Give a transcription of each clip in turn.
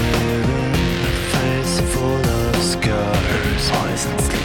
a face full of scars.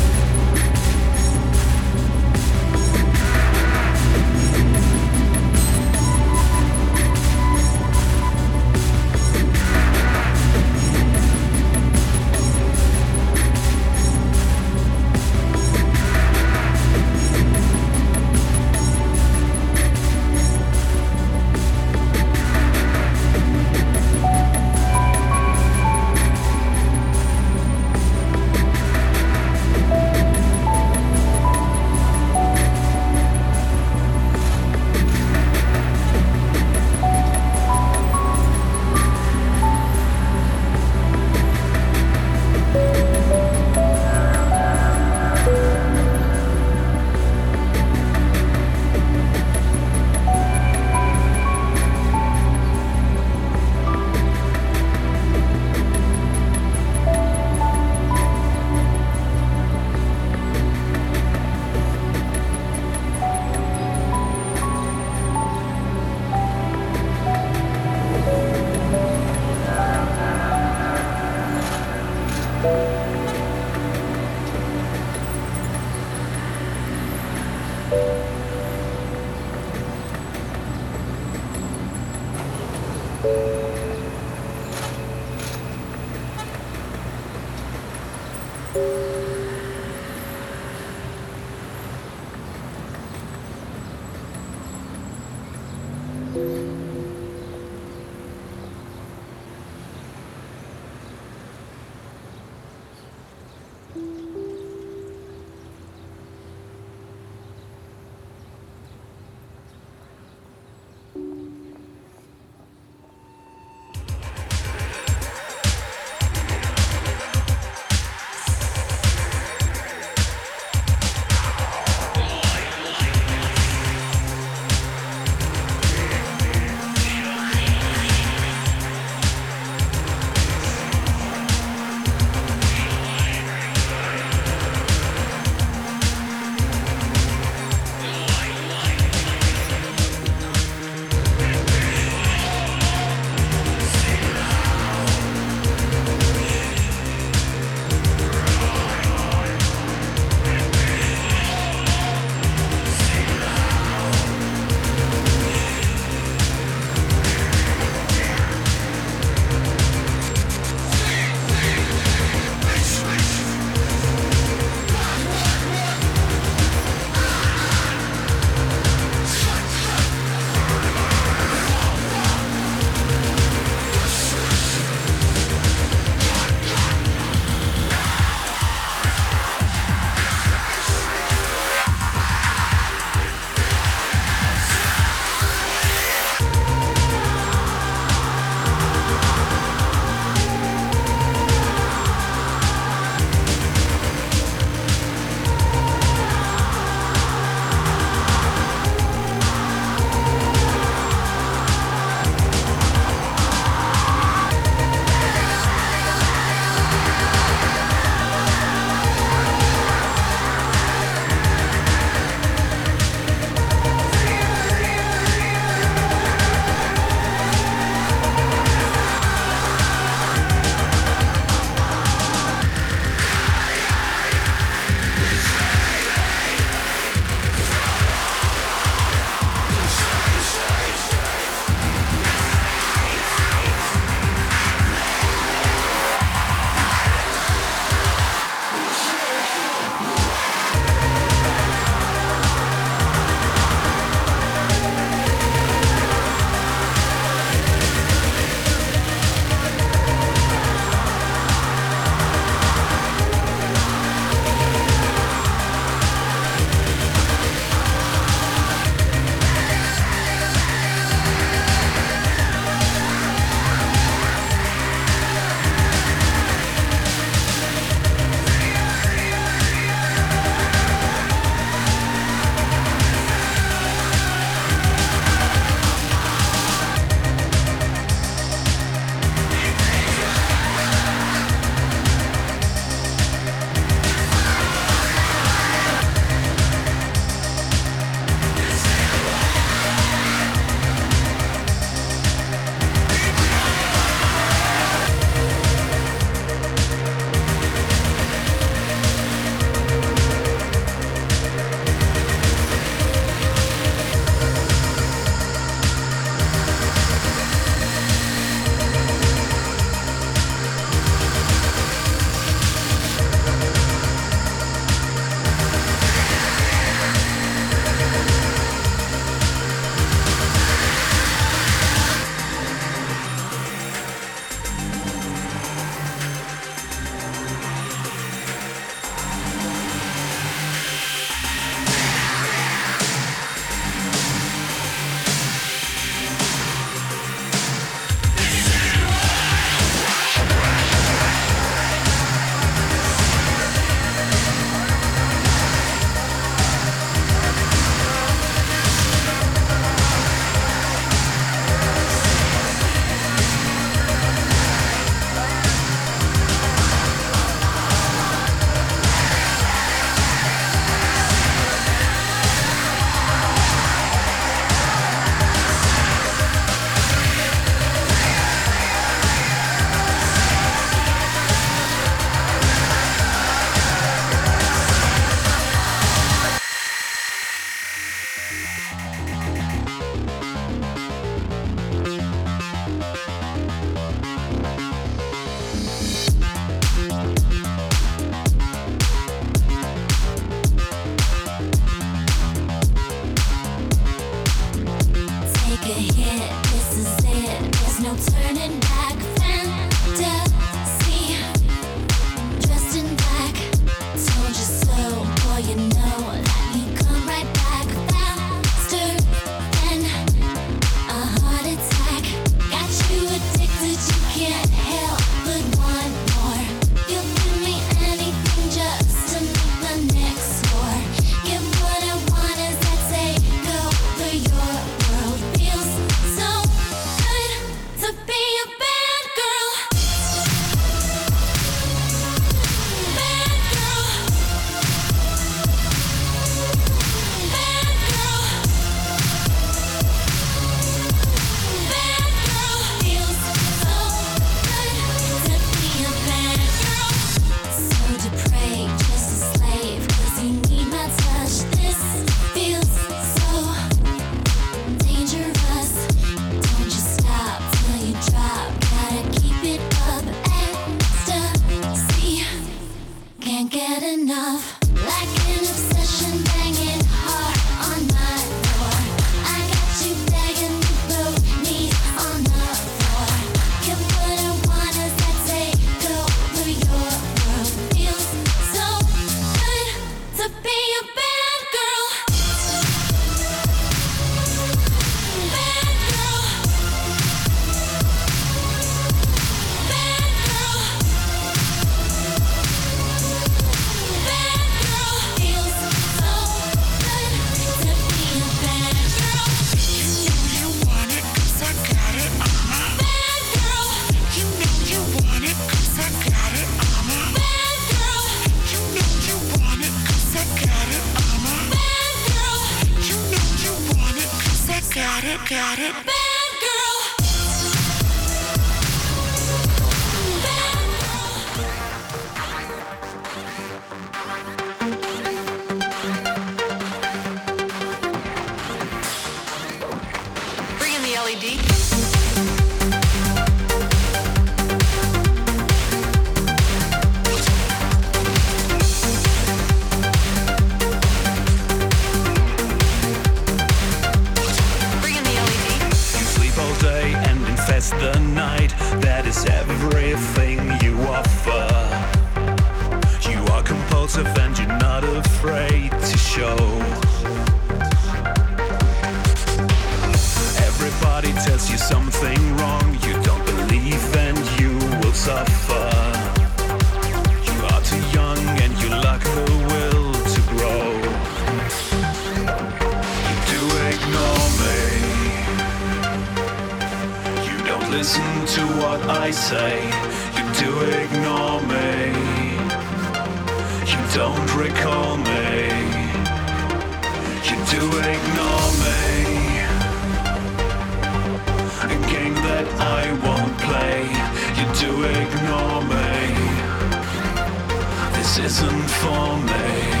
Isn't for me.